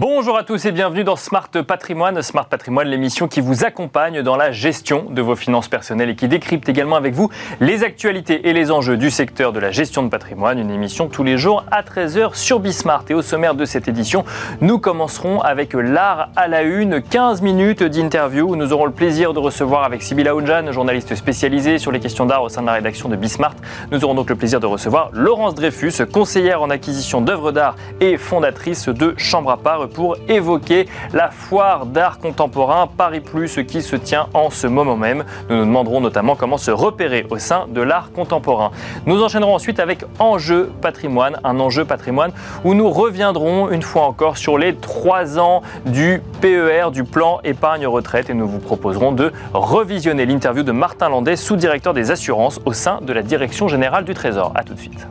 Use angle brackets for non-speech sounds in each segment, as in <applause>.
Bonjour à tous et bienvenue dans Smart Patrimoine. Smart Patrimoine, l'émission qui vous accompagne dans la gestion de vos finances personnelles et qui décrypte également avec vous les actualités et les enjeux du secteur de la gestion de patrimoine. Une émission tous les jours à 13h sur Bismart. Et au sommaire de cette édition, nous commencerons avec l'art à la une. 15 minutes d'interview nous aurons le plaisir de recevoir avec Sybille Aoudjan, journaliste spécialisée sur les questions d'art au sein de la rédaction de Bismart. Nous aurons donc le plaisir de recevoir Laurence Dreyfus, conseillère en acquisition d'œuvres d'art et fondatrice de Chambre à part pour évoquer la foire d'art contemporain Paris Plus qui se tient en ce moment même. Nous nous demanderons notamment comment se repérer au sein de l'art contemporain. Nous enchaînerons ensuite avec Enjeu patrimoine, un enjeu patrimoine où nous reviendrons une fois encore sur les trois ans du PER, du plan épargne retraite et nous vous proposerons de revisionner l'interview de Martin Landais, sous-directeur des assurances au sein de la Direction générale du Trésor. A tout de suite.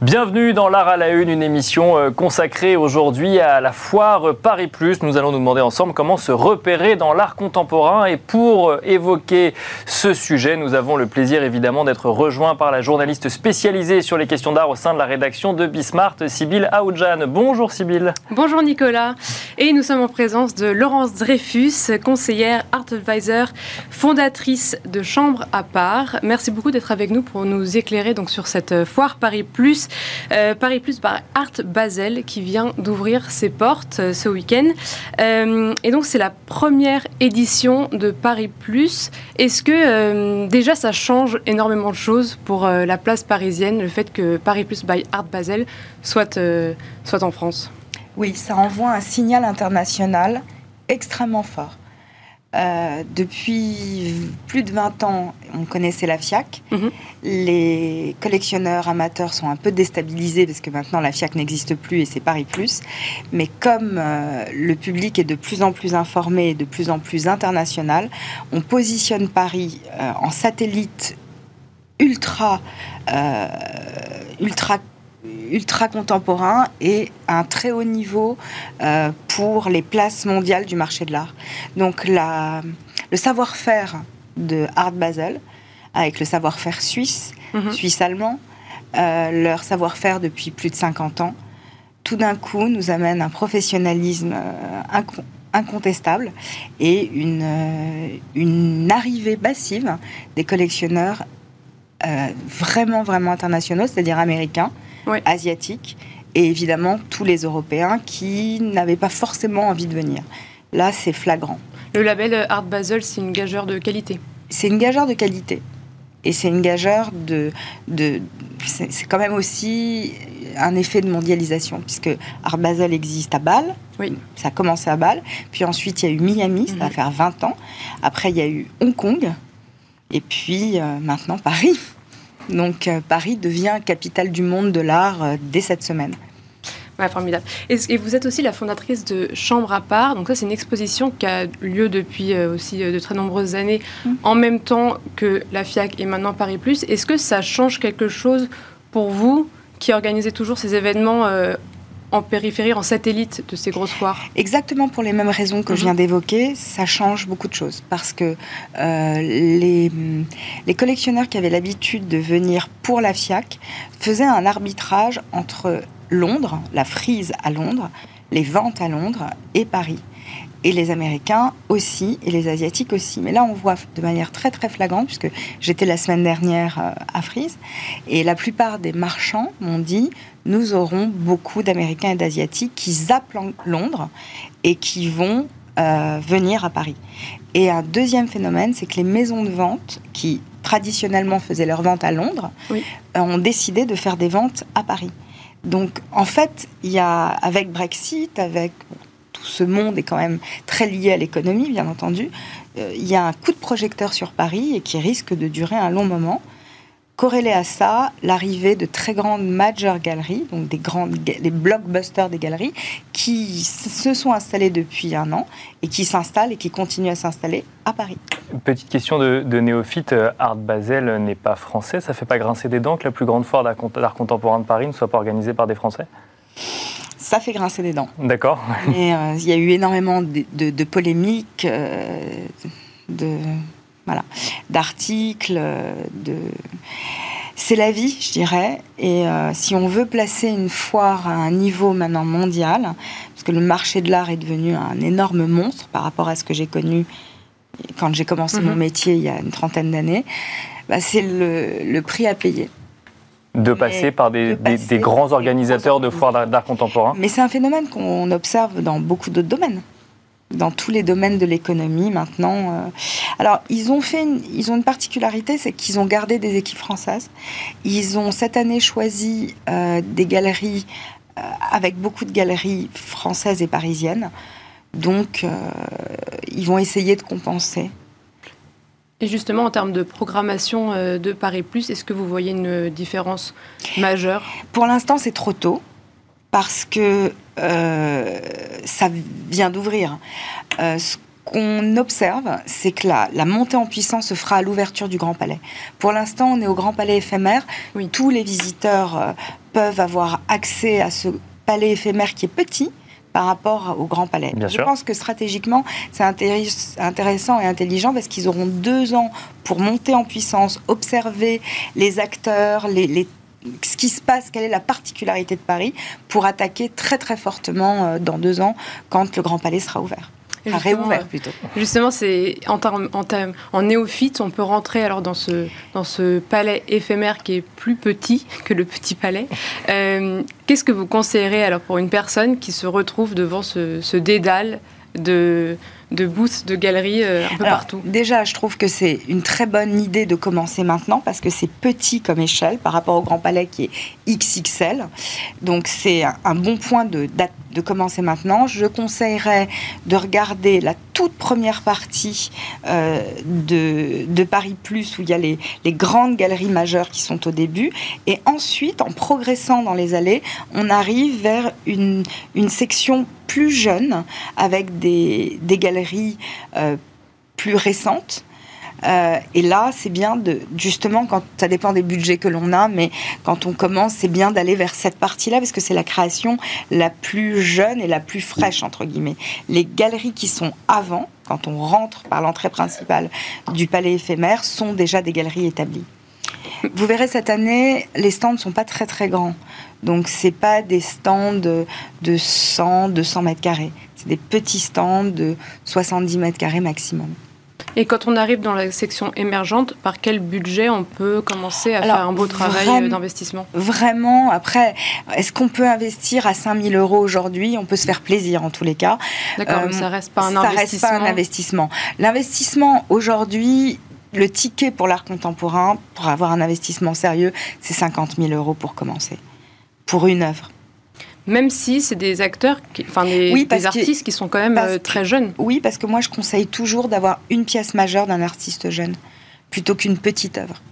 Bienvenue dans l'art à la une, une émission euh, consacrée aujourd'hui à la foire Paris Plus. Nous allons nous demander ensemble comment se repérer dans l'art contemporain. Et pour euh, évoquer ce sujet, nous avons le plaisir évidemment d'être rejoints par la journaliste spécialisée sur les questions d'art au sein de la rédaction de Bismart, Sybille Aoudjan. Bonjour Sybille. Bonjour Nicolas. Et nous sommes en présence de Laurence Dreyfus, conseillère Art Advisor, fondatrice de Chambre à part. Merci beaucoup d'être avec nous pour nous éclairer donc sur cette foire Paris Plus euh, Paris Plus par Art Basel qui vient d'ouvrir ses portes euh, ce week-end. Euh, et donc c'est la première édition de Paris Plus. Est-ce que déjà ça change énormément de choses pour la place parisienne, le fait que Paris Plus by Art Basel soit, soit en France? Oui, ça envoie un signal international extrêmement fort. Euh, depuis plus de 20 ans, on connaissait la FIAC. Mhm. Les collectionneurs amateurs sont un peu déstabilisés parce que maintenant la FIAC n'existe plus et c'est Paris Plus. Mais comme euh, le public est de plus en plus informé et de plus en plus international, on positionne Paris euh, en satellite ultra, ultra ultra contemporain et un très haut niveau euh, pour les places mondiales du marché de l'art. Donc la, le savoir-faire de Art Basel, avec le savoir-faire suisse, mhm. suisse-allemand, euh, leur savoir-faire depuis plus de 50 ans, tout d'un coup nous amène un professionnalisme euh, incontestable et une, une arrivée massive des collectionneurs vraiment, vraiment internationaux, c'est-à-dire américains, asiatiques et évidemment tous les Européens qui n'avaient pas forcément envie de venir. Là, c'est flagrant. Le label Art Basel, c'est une gageure de qualité. C'est une gageure de qualité. Et c'est une gageure de. de c'est quand même aussi un effet de mondialisation, puisque Art Basel existe à Bâle. Oui. Ça a commencé à Bâle. Puis ensuite, il y a eu Miami, ça va mhm. faire 20 ans. Après, il y a eu Hong Kong. Et puis euh, maintenant, Paris. Donc euh, Paris devient capitale du monde de l'art euh, dès cette semaine. Ouais, formidable. Et, vous êtes aussi la fondatrice de Chambre à part. Donc ça, c'est une exposition qui a lieu depuis euh, aussi de très nombreuses années, mm. en même temps que la FIAC et maintenant Paris Plus. Est-ce que ça change quelque chose pour vous qui organisez toujours ces événements en périphérie, en satellite de ces grosses foires Exactement pour les mêmes raisons que je viens mhm. d'évoquer, ça change beaucoup de choses. Parce que euh, les, les collectionneurs qui avaient l'habitude de venir pour la FIAC faisaient un arbitrage entre Londres, la frise à Londres, les ventes à Londres et Paris et les Américains aussi, et les Asiatiques aussi. Mais là, on voit de manière très très flagrante, puisque j'étais la semaine dernière euh, à Frise, et la plupart des marchands m'ont dit, nous aurons beaucoup d'Américains et d'Asiatiques qui zappent Londres et qui vont euh, venir à Paris. Et un deuxième phénomène, c'est que les maisons de vente, qui traditionnellement faisaient leurs ventes à Londres, euh, ont décidé de faire des ventes à Paris. Donc, en fait, il y a, avec Brexit, avec tout ce monde est quand même très lié à l'économie, bien entendu. Euh, il y a un coup de projecteur sur Paris et qui risque de durer un long moment. Corrélé à ça, l'arrivée de très grandes major galeries, donc des grandes, les blockbusters des galeries, qui se sont installées depuis un an et qui s'installent et qui continuent à s'installer à Paris. Petite question de, néophyte, euh, Art Basel n'est pas français, ça fait pas grincer des dents que la plus grande foire d'art contemporain de Paris ne soit pas organisée par des Français? Ça fait grincer des dents. D'accord. <laughs> Euh, il y a eu énormément de, polémiques, euh, de voilà, d'articles, de. C'est la vie, je dirais. Et euh, si on veut placer une foire à un niveau maintenant mondial, parce que le marché de l'art est devenu un énorme monstre par rapport à ce que j'ai connu quand j'ai commencé mon mhm. métier il y a une trentaine d'années, bah, c'est le, prix à payer. De passer par des, grands organisateurs de foires d'art contemporain Mais c'est un phénomène qu'on observe dans beaucoup d'autres domaines dans tous les domaines de l'économie maintenant. Euh. Alors, ils ont fait, ils ont une particularité, c'est qu'ils ont gardé des équipes françaises. Ils ont cette année choisi euh, des galeries euh, avec beaucoup de galeries françaises et parisiennes. Donc, ils vont essayer de compenser. Et justement, en termes de programmation de Paris Plus, est-ce que vous voyez une différence majeure? Pour l'instant, c'est trop tôt parce que euh, ça vient d'ouvrir. Euh, ce qu'on observe, c'est que la, la, montée en puissance se fera à l'ouverture du Grand Palais. Pour l'instant, on est au Grand Palais éphémère. Oui. Tous les visiteurs euh, peuvent avoir accès à ce palais éphémère qui est petit par rapport au Grand Palais. Je pense que stratégiquement, c'est intéressant et intelligent parce qu'ils auront deux ans pour monter en puissance, observer les acteurs, les, les ce qui se passe, quelle est la particularité de Paris pour attaquer très très fortement euh, dans deux ans quand le Grand Palais sera ouvert. réouvert plutôt. Justement, c'est en, en, en, néophyte, on peut rentrer alors dans ce, dans ce palais éphémère qui est plus petit <laughs> que le petit palais. Euh, qu'est-ce que vous conseillerez alors pour une personne qui se retrouve devant ce, ce dédale de, de booths, de galeries euh, un peu partout Déjà, je trouve que c'est une très bonne idée de commencer maintenant parce que c'est petit comme échelle par rapport au Grand Palais qui est XXL. Donc c'est un bon point de, de commencer maintenant. Je conseillerais de regarder la toute première partie euh, de, Paris Plus où il y a les, grandes galeries majeures qui sont au début. Et ensuite, en progressant dans les allées, on arrive vers une, section plus jeune avec des, des galeries euh, plus récentes. Euh, et là, c'est bien de, justement, quand ça dépend des budgets que l'on a, mais quand on commence, c'est bien d'aller vers cette partie-là parce que c'est la création la plus jeune et la plus fraîche, entre guillemets. Les galeries qui sont avant, quand on rentre par l'entrée principale du palais éphémère, sont déjà des galeries établies. Vous verrez cette année, les stands ne sont pas très très grands. Donc c'est pas des stands de, 100, 200 mètres carrés. C'est des petits stands de 70 mètres carrés maximum. Et quand on arrive dans la section émergente, par quel budget on peut commencer à faire un beau travail d'investissement? Vraiment, après, est-ce qu'on peut investir à 5000 euros aujourd'hui? On peut se faire plaisir en tous les cas. D'accord, mais ça reste pas un ça investissement. reste pas un investissement. L'investissement aujourd'hui, le ticket pour l'art contemporain, pour avoir un investissement sérieux, c'est 50 000 euros pour commencer, pour une œuvre. Même si c'est des acteurs, enfin des, artistes qui sont quand même euh, très jeunes. Oui, parce que moi je conseille toujours d'avoir une pièce majeure d'un artiste jeune, plutôt qu'une petite œuvre.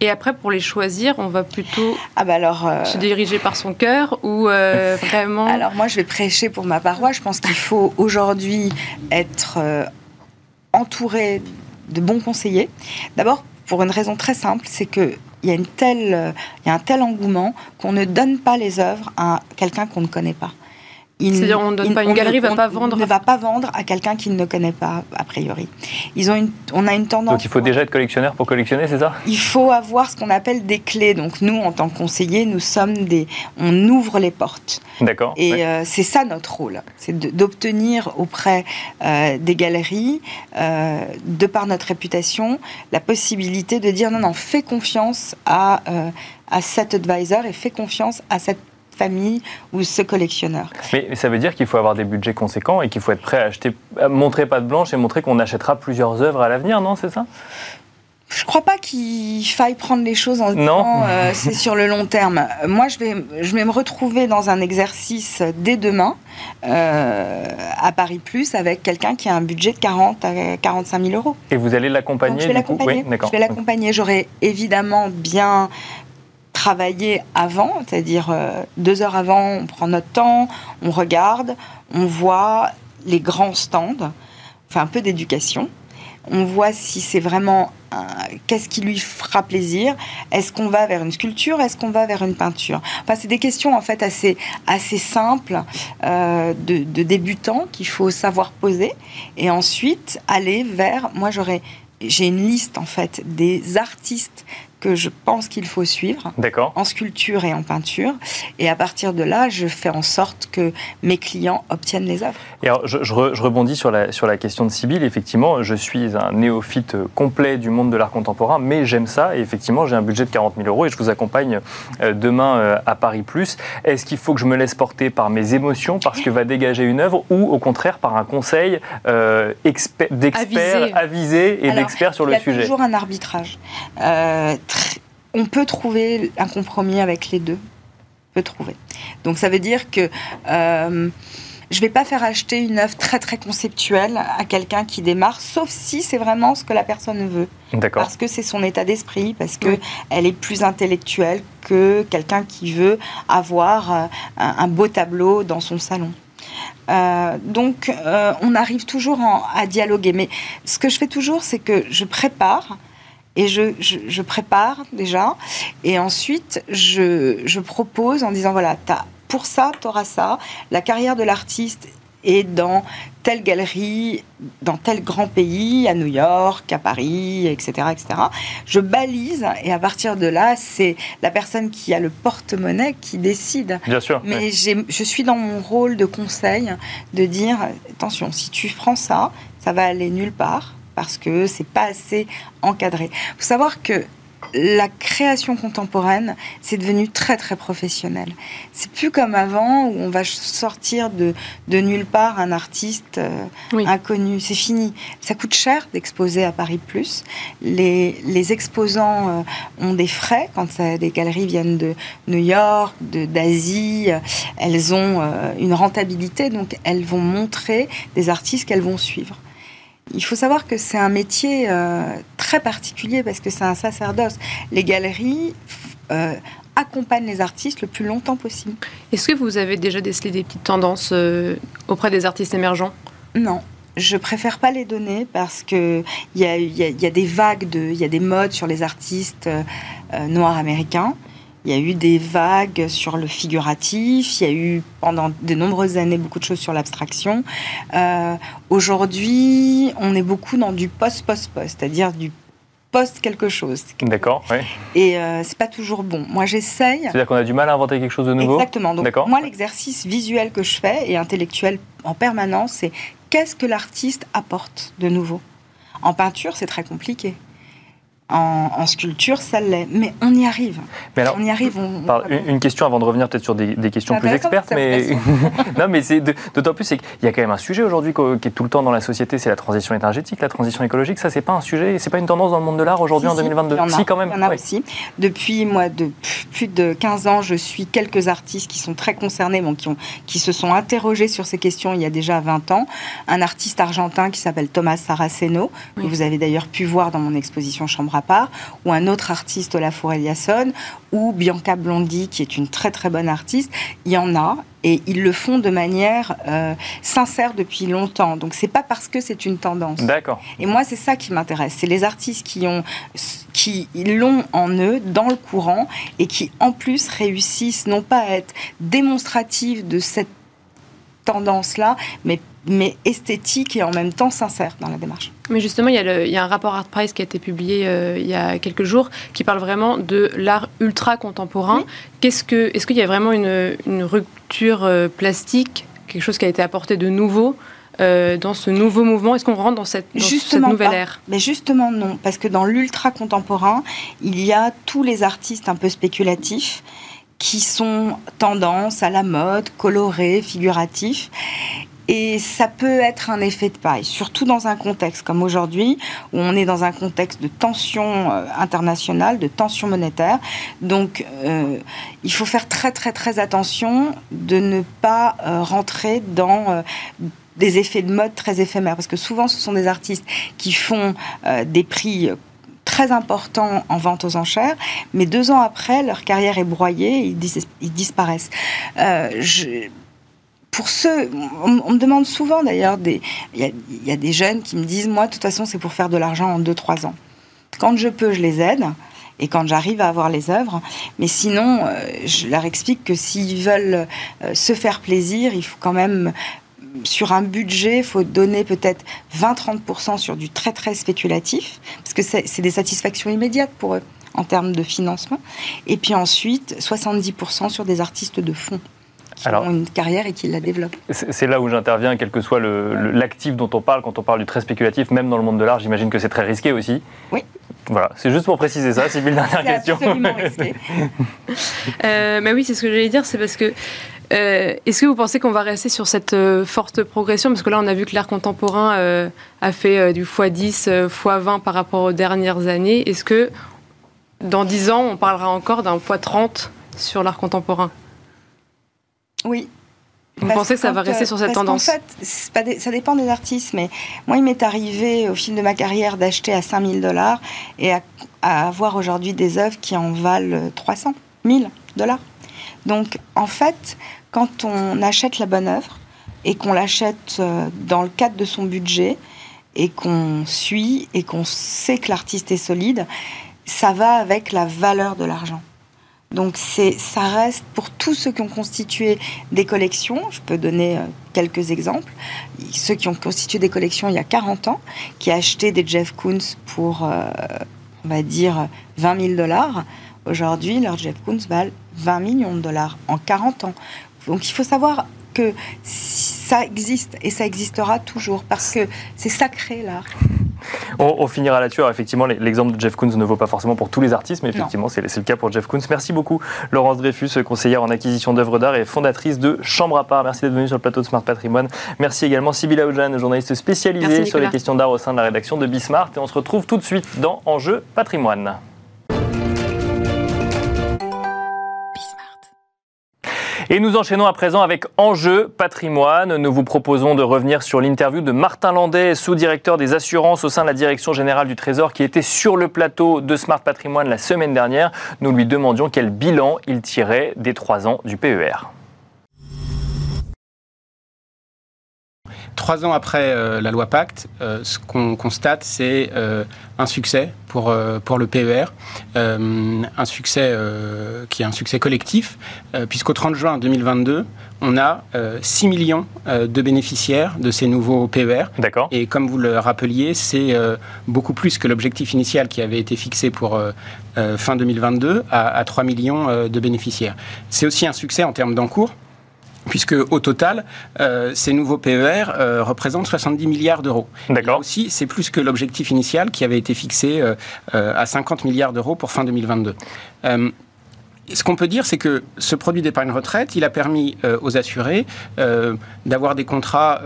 Et après, pour les choisir, on va plutôt ah bah alors, euh, se diriger par son cœur ou euh, <laughs> vraiment Alors moi, je vais prêcher pour ma paroisse. Je pense qu'il faut aujourd'hui être entouré de bons conseillers. D'abord, pour une raison très simple, c'est que il y a une telle, il y a un tel engouement qu'on ne donne pas les œuvres à quelqu'un qu'on ne connaît pas. C'est-à-dire, on donne pas une galerie, va pas vendre. Ne va pas vendre à quelqu'un qui ne connaît pas a priori. Ils ont une, on a une tendance. Donc il faut déjà être collectionneur pour collectionner, c'est ça? Il faut avoir ce qu'on appelle des clés. Donc nous, en tant que conseillers, nous sommes des, on ouvre les portes. D'accord. Et euh, c'est ça notre rôle, c'est d'obtenir auprès euh, des galeries, euh, de par notre réputation, la possibilité de dire non, non, fais confiance à à cet advisor et fais confiance à cette famille ou ce collectionneur. Mais ça veut dire qu'il faut avoir des budgets conséquents et qu'il faut être prêt à acheter, à montrer pas de blanche et montrer qu'on achètera plusieurs œuvres à l'avenir, non C'est ça? Je crois pas qu'il faille prendre les choses en disant euh, <laughs> c'est sur le long terme. Moi, je vais, je vais me retrouver dans un exercice dès demain euh, à Paris Plus avec quelqu'un qui a un budget de 40 à 45 000 euros. Et vous allez l'accompagner Je vais l'accompagner. je vais l'accompagner. J'aurai évidemment bien travailler avant, c'est-à-dire euh, deux heures avant, on prend notre temps, on regarde, on voit les grands stands, on fait un peu d'éducation, on voit si c'est vraiment qu'est-ce qui lui fera plaisir. Est-ce qu'on va vers une sculpture? Est-ce qu'on va vers une peinture? Enfin, c'est des questions en fait assez assez simples euh, de, de débutants qu'il faut savoir poser et ensuite aller vers. Moi, j'aurais j'ai une liste en fait des artistes que je pense qu'il faut suivre, en sculpture et en peinture. Et à partir de là, je fais en sorte que mes clients obtiennent les œuvres. Et alors, je, rebondis sur la, sur la question de Sibylle. Effectivement, je suis un néophyte complet du monde de l'art contemporain, mais j'aime ça. Et effectivement, j'ai un budget de 40 000 euros et je vous accompagne euh, demain euh, à Paris Plus. Est-ce qu'il faut que je me laisse porter par mes émotions, parce que va dégager une œuvre, ou au contraire par un conseil euh, d'experts avisés et d'experts sur le sujet Il y a toujours un arbitrage on peut trouver un compromis avec les deux. On peut trouver. Donc ça veut dire que euh, je ne vais pas faire acheter une œuvre très très conceptuelle à quelqu'un qui démarre, sauf si c'est vraiment ce que la personne veut. Parce que c'est son état d'esprit, parce qu'elle elle est plus intellectuelle que quelqu'un qui veut avoir euh, un, beau tableau dans son salon. Euh, donc, on arrive toujours à dialoguer. Mais ce que je fais toujours, c'est que je prépare et je, prépare déjà. Et ensuite, je, propose en disant voilà, as, pour ça, tu auras ça. La carrière de l'artiste est dans telle galerie, dans tel grand pays, à New York, à Paris, etc. etc. Je balise et à partir de là, c'est la personne qui a le porte-monnaie qui décide. Bien sûr. Mais je suis dans mon rôle de conseil de dire attention, si tu prends ça, ça va aller nulle part parce que c'est pas assez encadré. Il faut savoir que la création contemporaine, c'est devenu très très professionnel. C'est plus comme avant où on va sortir de, de nulle part un artiste euh, inconnu. C'est fini. Ça coûte cher d'exposer à Paris Plus. Les, les exposants euh, ont des frais quand ça, des galeries viennent de New York, d'Asie. elles ont euh, une rentabilité, donc elles vont montrer des artistes qu'elles vont suivre. Il faut savoir que c'est un métier euh, très particulier parce que c'est un sacerdoce. Les galeries euh, accompagnent les artistes le plus longtemps possible. Est-ce que vous avez déjà décelé des petites tendances euh, auprès des artistes émergents? Non. Je préfère pas les donner parce que il y a, des vagues de, il y a des modes sur les artistes noirs américains. Il y a eu des vagues sur le figuratif, il y a eu pendant de nombreuses années beaucoup de choses sur l'abstraction. Euh, aujourd'hui, on est beaucoup dans du post-post-post, c'est-à-dire du post quelque chose. D'accord, oui. Et euh, c'est pas toujours bon. Moi, j'essaye. C'est-à-dire qu'on a du mal à inventer quelque chose de nouveau Exactement. Donc, moi, l'exercice visuel que je fais et intellectuel en permanence, c'est qu'est-ce que l'artiste apporte de nouveau? En peinture, c'est très compliqué en, sculpture, ça l'est. Mais on y arrive. Mais alors, on y arrive. une, question avant de revenir peut-être sur des, questions plus expertes, mais <laughs> non, mais c'est d'autant plus c'est qu'il y a quand même un sujet aujourd'hui qui est tout le temps dans la société, c'est la transition énergétique, la transition écologique. Ça, c'est pas un sujet, c'est pas une tendance dans le monde de l'art aujourd'hui en 2022. si, quand même. Il y en a aussi. Depuis moi, de plus de 15 ans, je suis quelques artistes qui sont très concernés, bon, qui, ont, qui se sont interrogés sur ces questions il y a déjà 20 ans. Un artiste argentin qui s'appelle Thomas Saraceno, que vous avez d'ailleurs pu voir dans mon exposition Chambre part, ou un autre artiste, Olafur Eliasson, ou Bianca Blondi, qui est une très très bonne artiste. Il y en a, et ils le font de manière euh, sincère depuis longtemps. Donc c'est pas parce que c'est une tendance. D'accord. Et moi c'est ça qui m'intéresse, c'est les artistes qui ont qui l'ont en eux dans le courant et qui en plus réussissent non pas à être démonstratifs de cette tendance là, mais mais esthétique et en même temps sincère dans la démarche. Mais justement, il y, a un rapport Art Price qui a été publié euh, il y a quelques jours qui parle vraiment de l'art ultra contemporain. Qu'est-ce que, est-ce qu'il y a vraiment une, rupture euh, plastique, quelque chose qui a été apporté de nouveau euh, dans ce nouveau mouvement? Est-ce qu'on rentre dans cette, nouvelle ère? Mais justement non, parce que dans l'ultra contemporain, il y a tous les artistes un peu spéculatifs qui sont tendance à la mode, colorés, figuratifs. Et ça peut être un effet de paille, surtout dans un contexte comme aujourd'hui, où on est dans un contexte de tension euh, internationale, de tension monétaire. Donc, euh, il faut faire très, très, très attention de ne pas euh, rentrer dans des effets de mode très éphémères, parce que souvent, ce sont des artistes qui font des prix très importants en vente aux enchères, mais deux ans après, leur carrière est broyée ils disparaissent. Je, pour ceux, on, me demande souvent d'ailleurs, il y, a des jeunes qui me disent, moi, de toute façon, c'est pour faire de l'argent en 2-3 ans. Quand je peux, je les aide et quand j'arrive à avoir les œuvres. Mais sinon, euh, je leur explique que s'ils veulent euh, se faire plaisir, il faut quand même, sur un budget, il faut donner peut-être 20-30% sur du très très spéculatif, parce que c'est des satisfactions immédiates pour eux. en termes de financement. Et puis ensuite, 70% sur des artistes de fond qui ont une carrière et qui la développent. C'est là où j'interviens, quel que soit l'actif dont on parle, quand on parle du très spéculatif, même dans le monde de l'art, j'imagine que c'est très risqué aussi. Oui. Voilà, c'est juste pour préciser ça, Sybille, <laughs> dernière question. absolument <laughs> risqué. euh, mais oui, c'est ce que j'allais dire, c'est parce que euh, Est-ce que vous pensez qu'on va rester sur cette euh, forte progression? Parce que là, on a vu que l'art contemporain euh, a fait du x10, x20 par rapport aux dernières années. Est-ce que dans 10 ans, on parlera encore d'un x30 sur l'art contemporain? Oui. Vous pensez que ça va rester sur cette tendance En fait, ça dépend des artistes, mais moi, il m'est arrivé au fil de ma carrière d'acheter à 5000 dollars et à, à avoir aujourd'hui des œuvres qui en valent 300 000 dollars. Donc, en fait, quand on achète la bonne œuvre et qu'on l'achète euh, dans le cadre de son budget et qu'on suit et qu'on sait que l'artiste est solide, ça va avec la valeur de l'argent. Donc ça reste pour tous ceux qui ont constitué des collections, je peux donner euh, quelques exemples, ceux qui ont constitué des collections il y a 40 ans, qui achetaient des Jeff Koons pour, euh, on va dire, 20 000 dollars, aujourd'hui leurs Jeff Koons valent 20 millions de dollars en 40 ans. Donc il faut savoir que ça existe et ça existera toujours parce que c'est sacré l'art. On, finira là-dessus. Effectivement, l'exemple de Jeff Koons ne vaut pas forcément pour tous les artistes, mais effectivement, c'est le cas pour Jeff Koons. Merci beaucoup, Laurence Dreyfus, conseillère en acquisition d'œuvres d'art et fondatrice de Chambre à part. Merci d'être venue sur le plateau de Smart Patrimoine. Merci également Sybille Aoudjan, journaliste spécialisée sur les questions d'art au sein de la rédaction de Bismart. Et on se retrouve tout de suite dans Enjeu Patrimoine. Et nous enchaînons à présent avec Enjeu patrimoine. Nous vous proposons de revenir sur l'interview de Martin Landais, sous-directeur des assurances au sein de la Direction générale du Trésor, qui était sur le plateau de Smart Patrimoine la semaine dernière. Nous lui demandions quel bilan il tirait des trois ans du PER. Trois ans après euh, la loi Pacte, euh, ce qu'on constate, c'est euh, un succès pour, pour le PER, un succès qui est un succès collectif, puisqu'au 30 juin 2022, on a 6 millions de bénéficiaires de ces nouveaux PER. D'accord. Et comme vous le rappeliez, c'est beaucoup plus que l'objectif initial qui avait été fixé pour fin 2022 à, à 3 millions de bénéficiaires. C'est aussi un succès en termes d'encours puisque au total, euh, ces nouveaux PER euh, représentent 70 milliards d'euros. D'accord. aussi, c'est plus que l'objectif initial qui avait été fixé euh, à 50 milliards d'euros pour fin 2022. ce qu'on peut dire, c'est que ce produit d'épargne retraite, il a permis aux assurés d'avoir des contrats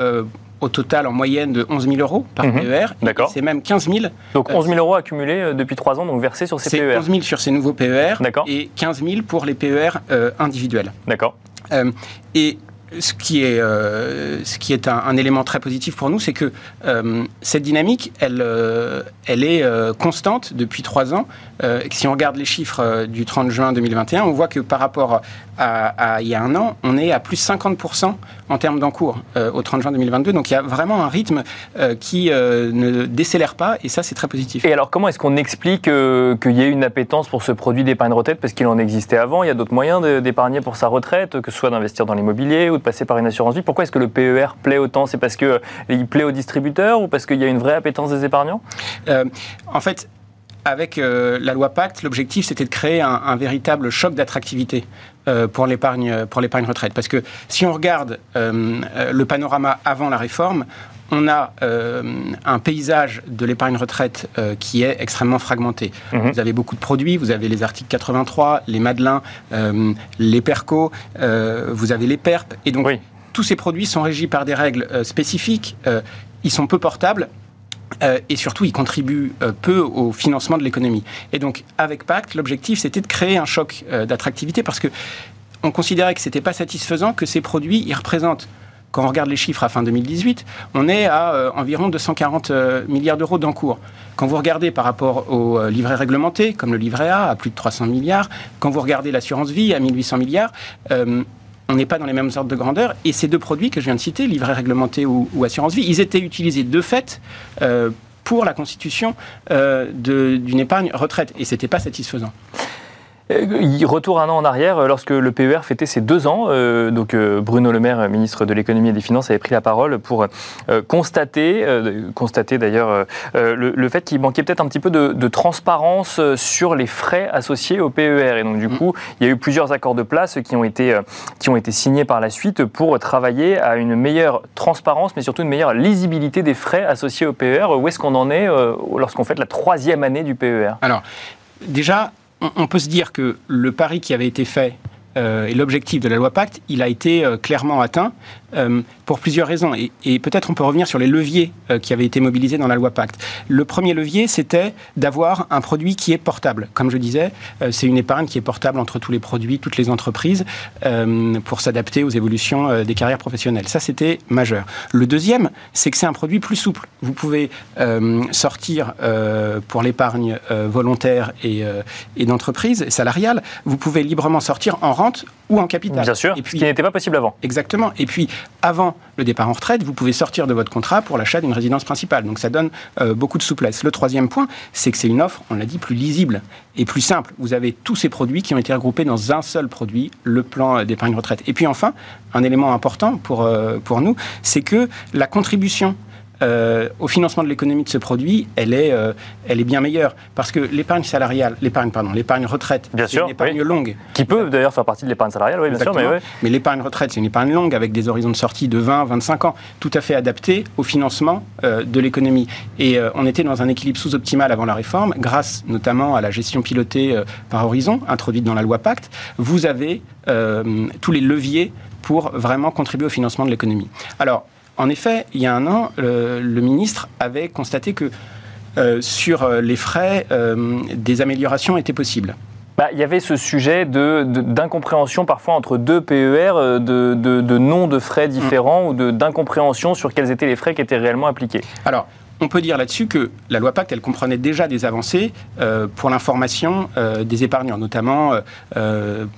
au total en moyenne de 11 000 euros par mhm. PER. D'accord. C'est même 15 000. Donc 11 000 euros accumulés depuis 3 ans, donc versés sur ces PER. C'est 11 000 sur ces nouveaux PER. D'accord. Et 15 000 pour les PER individuels. D'accord. Euh, et ce qui est, euh, ce qui est un, élément très positif pour nous, c'est que euh, cette dynamique, elle, elle est constante depuis trois ans. si on regarde les chiffres du 30 juin 2021, on voit que par rapport à, il y a un an, on est à plus 50% en termes d'encours euh, au 30 juin 2022. Donc il y a vraiment un rythme euh, qui euh, ne décélère pas et ça c'est très positif. Et alors comment est-ce qu'on explique qu'il y ait une appétence pour ce produit d'épargne retraite? Parce qu'il en existait avant Il y a d'autres moyens d'épargner pour sa retraite, que ce soit d'investir dans l'immobilier ou de passer par une assurance vie. Pourquoi est-ce que le PER plaît autant? C'est parce qu'il plaît aux distributeurs ou parce qu'il y a une vraie appétence des épargnants? En fait, avec la loi Pacte, l'objectif c'était de créer un véritable choc d'attractivité euh, pour l'épargne pour l'épargne retraite. Parce que si on regarde euh, euh, le panorama avant la réforme, on a un paysage de l'épargne retraite qui est extrêmement fragmenté. Mhm. Vous avez beaucoup de produits, vous avez les articles 83, les Madelins, les Perco, vous avez les PERP, et donc tous ces produits sont régis par des règles spécifiques. ils sont peu portables euh, et surtout, il contribue euh, peu au financement de l'économie. Et donc, avec Pacte, l'objectif, c'était de créer un choc euh, d'attractivité parce que on considérait que ce n'était pas satisfaisant que ces produits, ils représentent quand on regarde les chiffres à fin 2018, on est à environ 240 milliards d'euros d'encours. Quand vous regardez par rapport aux livrets réglementés, comme le livret A, à plus de 300 milliards, quand vous regardez l'assurance vie à 1800 milliards, on n'est pas dans les mêmes ordres de grandeur. Et ces deux produits que je viens de citer, livret réglementé ou, assurance vie, ils étaient utilisés de fait euh, pour la constitution euh, d'une épargne retraite. Et ce n'était pas satisfaisant. Retour un an en arrière, lorsque le PER fêtait ses deux ans, donc Bruno Le Maire, ministre de l'économie et des finances, avait pris la parole pour constater, constater d'ailleurs le, fait qu'il manquait peut-être un petit peu de, transparence sur les frais associés au PER. Et donc du mm. coup, il y a eu plusieurs accords de place qui ont été, qui ont été signés par la suite pour travailler à une meilleure transparence, mais surtout une meilleure lisibilité des frais associés au PER. Où est-ce qu'on en est lorsqu'on fait la troisième année du PER Alors, déjà, on, peut se dire que le pari qui avait été fait euh, et l'objectif de la loi Pacte, il a été euh, clairement atteint. Euh, pour plusieurs raisons. Et, peut-être on peut revenir sur les leviers euh, qui avaient été mobilisés dans la loi Pacte. Le premier levier, c'était d'avoir un produit qui est portable. Comme je disais, euh, c'est une épargne qui est portable entre tous les produits, toutes les entreprises, pour s'adapter aux évolutions des carrières professionnelles. Ça, c'était majeur. Le deuxième, c'est que c'est un produit plus souple. Vous pouvez sortir pour l'épargne volontaire et, et d'entreprise salariale, vous pouvez librement sortir en rente ou en capital. Bien sûr, et puis, ce qui n'était pas possible avant. Exactement. Et puis, avant le départ en retraite, vous pouvez sortir de votre contrat pour l'achat d'une résidence principale. Donc ça donne euh, beaucoup de souplesse. Le troisième point, c'est que c'est une offre, on l'a dit, plus lisible et plus simple. Vous avez tous ces produits qui ont été regroupés dans un seul produit, le plan d'épargne retraite. Et puis enfin, un élément important pour, euh, pour nous, c'est que la contribution euh, au financement de l'économie de ce produit, elle est, euh, elle est bien meilleure. Parce que l'épargne salariale, l'épargne, pardon, l'épargne retraite, c'est une épargne longue. Qui peut d'ailleurs faire partie de l'épargne salariale, oui, bien sûr. Mais, mais l'épargne retraite, c'est une épargne longue avec des horizons de sortie de 20, 25 ans, tout à fait adapté au financement euh, de l'économie. Et on était dans un équilibre sous-optimal avant la réforme, grâce notamment à la gestion pilotée par Horizon, introduite dans la loi Pacte. Vous avez tous les leviers pour vraiment contribuer au financement de l'économie. Alors, en effet, il y a un an, le, ministre avait constaté que euh, sur euh, les frais, euh, des améliorations étaient possibles. Bah, il y avait ce sujet d'incompréhension parfois entre deux PER, de, de, noms de frais différents ou d'incompréhension sur quels étaient les frais qui étaient réellement appliqués. Alors, on peut dire là-dessus que la loi Pacte, elle comprenait déjà des avancées pour l'information des épargnants, notamment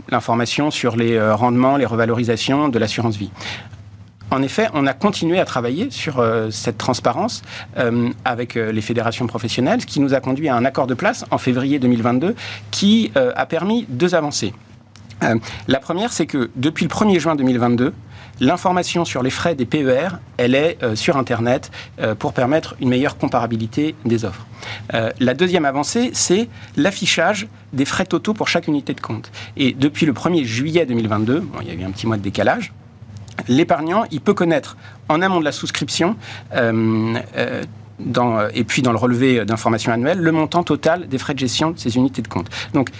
l'information sur les rendements, les revalorisations de l'assurance vie en effet, on a continué à travailler sur euh, cette transparence euh, avec euh, les fédérations professionnelles, ce qui nous a conduit à un accord de place en février 2022 qui a permis deux avancées. la première, c'est que depuis le 1er juin 2022, L'information sur les frais des PER, elle est sur Internet pour permettre une meilleure comparabilité des offres. la deuxième avancée, c'est l'affichage des frais totaux pour chaque unité de compte. Et depuis le 1er juillet 2022, il y a eu un petit mois de décalage, l'épargnant, il peut connaître en amont de la souscription euh, euh, dans, et puis dans le relevé d'informations annuelles le montant total des frais de gestion de ces unités de compte. Donc,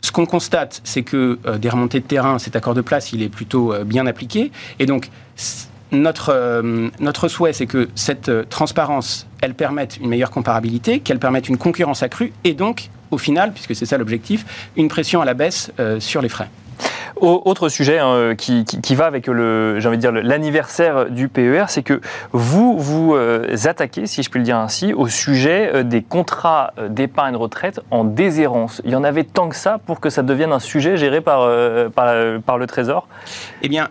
ce qu'on constate, c'est que euh, des remontées de terrain, cet accord de place, il est plutôt bien appliqué. Et donc, notre, notre souhait, c'est que cette transparence, elle permette une meilleure comparabilité, qu'elle permette une concurrence accrue, et donc, au final, puisque c'est ça l'objectif, une pression à la baisse sur les frais. Autre sujet hein, qui, va avec le, j'ai envie de dire l'anniversaire du PER, c'est que vous vous euh, attaquez, si je puis le dire ainsi, au sujet euh, des contrats euh, d'épargne retraite en déshérence. Il y en avait tant que ça pour que ça devienne un sujet géré par, par, le Trésor? Eh bien.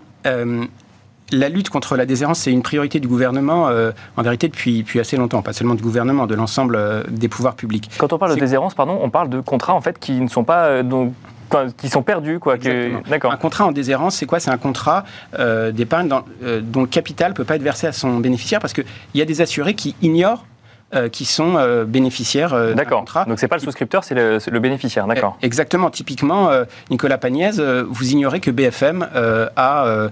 la lutte contre la déshérence, c'est une priorité du gouvernement, en vérité, depuis, depuis assez longtemps, pas seulement du gouvernement, de l'ensemble des pouvoirs publics. Quand on parle de déshérence, pardon, on parle de contrats en fait qui ne sont pas donc qui sont perdus, quoi. Un contrat en déshérence, c'est quoi? C'est un contrat euh, d'épargne euh, dont le capital peut pas être versé à son bénéficiaire parce qu'il y a des assurés qui ignorent euh, qui sont euh, bénéficiaires euh, contrat. Donc c'est pas le souscripteur, c'est le, bénéficiaire, d'accord. Exactement. Typiquement, Nicolas Pagnès, vous ignorez que BFM a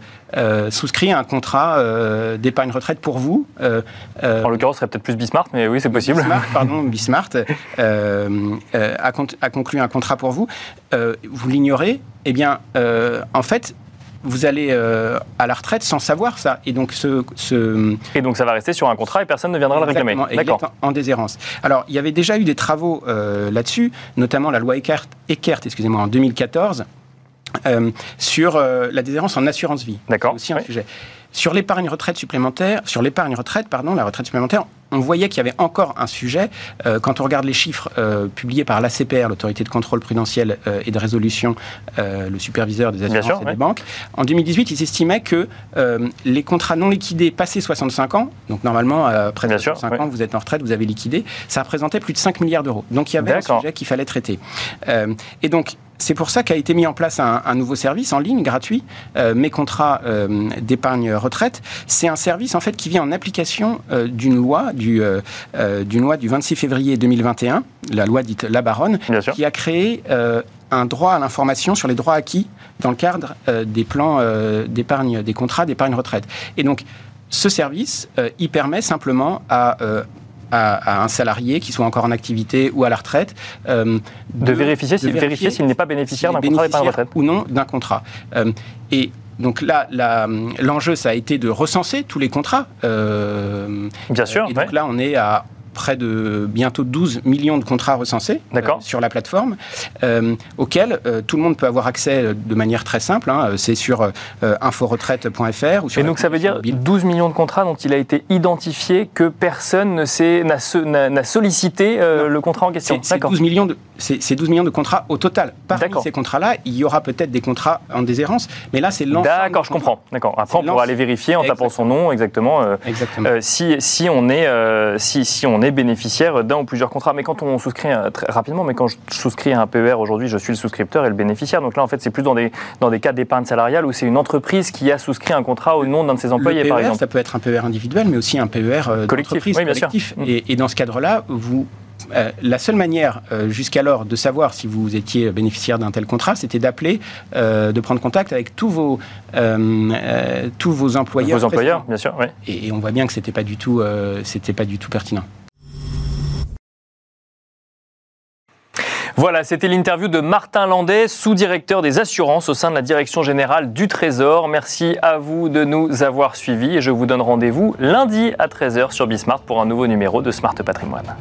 souscrit un contrat d'épargne retraite pour vous. en l'occurrence, ce serait peut-être plus Bismart, mais oui, c'est possible. Bismart, pardon, <laughs> Bismart a, conclu un contrat pour vous. vous l'ignorez? Eh bien, en fait, vous allez euh, à la retraite sans savoir ça. Et donc, ce, Et donc, ça va rester sur un contrat et personne ne viendra le réclamer. D'accord. En, déshérence. Alors, il y avait déjà eu des travaux euh, là-dessus, notamment la loi Eckert, Eckert excusez-moi, en 2014, euh, sur la déshérence en assurance vie. D'accord. aussi un sujet. Sur l'épargne retraite supplémentaire, sur l'épargne retraite, pardon, la retraite supplémentaire, on voyait qu'il y avait encore un sujet. quand on regarde les chiffres publiés par l'ACPR, l'autorité de contrôle prudentiel et de résolution, le superviseur des assurances et des banques, en 2018, ils estimaient que les contrats non liquidés passés 65 ans, donc normalement, après 65 ans, vous êtes en retraite, vous avez liquidé, ça représentait plus de 5 milliards d'euros. Donc il y avait un sujet qu'il fallait traiter. et donc, c'est pour ça qu'a été mis en place un, nouveau service en ligne gratuit, euh, Mes contrats euh, d'épargne retraite. C'est un service en fait qui vient en application euh, d'une loi du d'une loi du 26 février 2021, la loi dite La Baronne, qui a créé un droit à l'information sur les droits acquis dans le cadre des plans d'épargne, des contrats d'épargne retraite. Et donc ce service, il permet simplement à à, un salarié qui soit encore en activité ou à la retraite. Euh, de, vérifier s'il n'est pas bénéficiaire d'un contrat d'épargne retraite. Ou non d'un contrat. Euh, et donc là, l'enjeu, ça a été de recenser tous les contrats. Euh, Bien sûr. Et donc là, on est à près de bientôt 12 millions de contrats recensés euh, sur la plateforme, euh, auxquels euh, tout le monde peut avoir accès de manière très simple. Hein. c'est sur inforetraite.fr ou sur. Et donc ça veut dire 12 millions de contrats dont il a été identifié que personne n'a sollicité le contrat en question. C'est 12 millions de c'est 12 millions de contrats au total. Parmi ces contrats-là, il y aura peut-être des contrats en déshérence, mais là, c'est l'ensemble. D'accord, je comprends. D'accord. Après, on pourra aller vérifier en tapant son nom exactement. exactement. si, si, on est, si, si on est bénéficiaire d'un ou plusieurs contrats. Mais quand on souscrit, très rapidement, mais quand je souscris à un PER aujourd'hui, je suis le souscripteur et le bénéficiaire. Donc là, en fait, c'est plus dans des, dans des cas d'épargne salariale où c'est une entreprise qui a souscrit un contrat au nom d'un de ses employés, PER, par exemple. Ça peut être un PER individuel, mais aussi un PER euh, collectif. Oui, collectif. Mm. Et, dans ce cadre-là, vous euh, la seule manière euh, jusqu'alors de savoir si vous étiez bénéficiaire d'un tel contrat, c'était d'appeler, de prendre contact avec tous vos, tous vos employeurs. Vos employeurs, bien sûr, oui. Et, on voit bien que c'était pas du tout, c'était pas du tout pertinent. Voilà, c'était l'interview de Martin Landais, sous-directeur des assurances au sein de la Direction générale du Trésor. Merci à vous de nous avoir suivis et je vous donne rendez-vous lundi à 13h sur Bismart pour un nouveau numéro de Smart Patrimoine.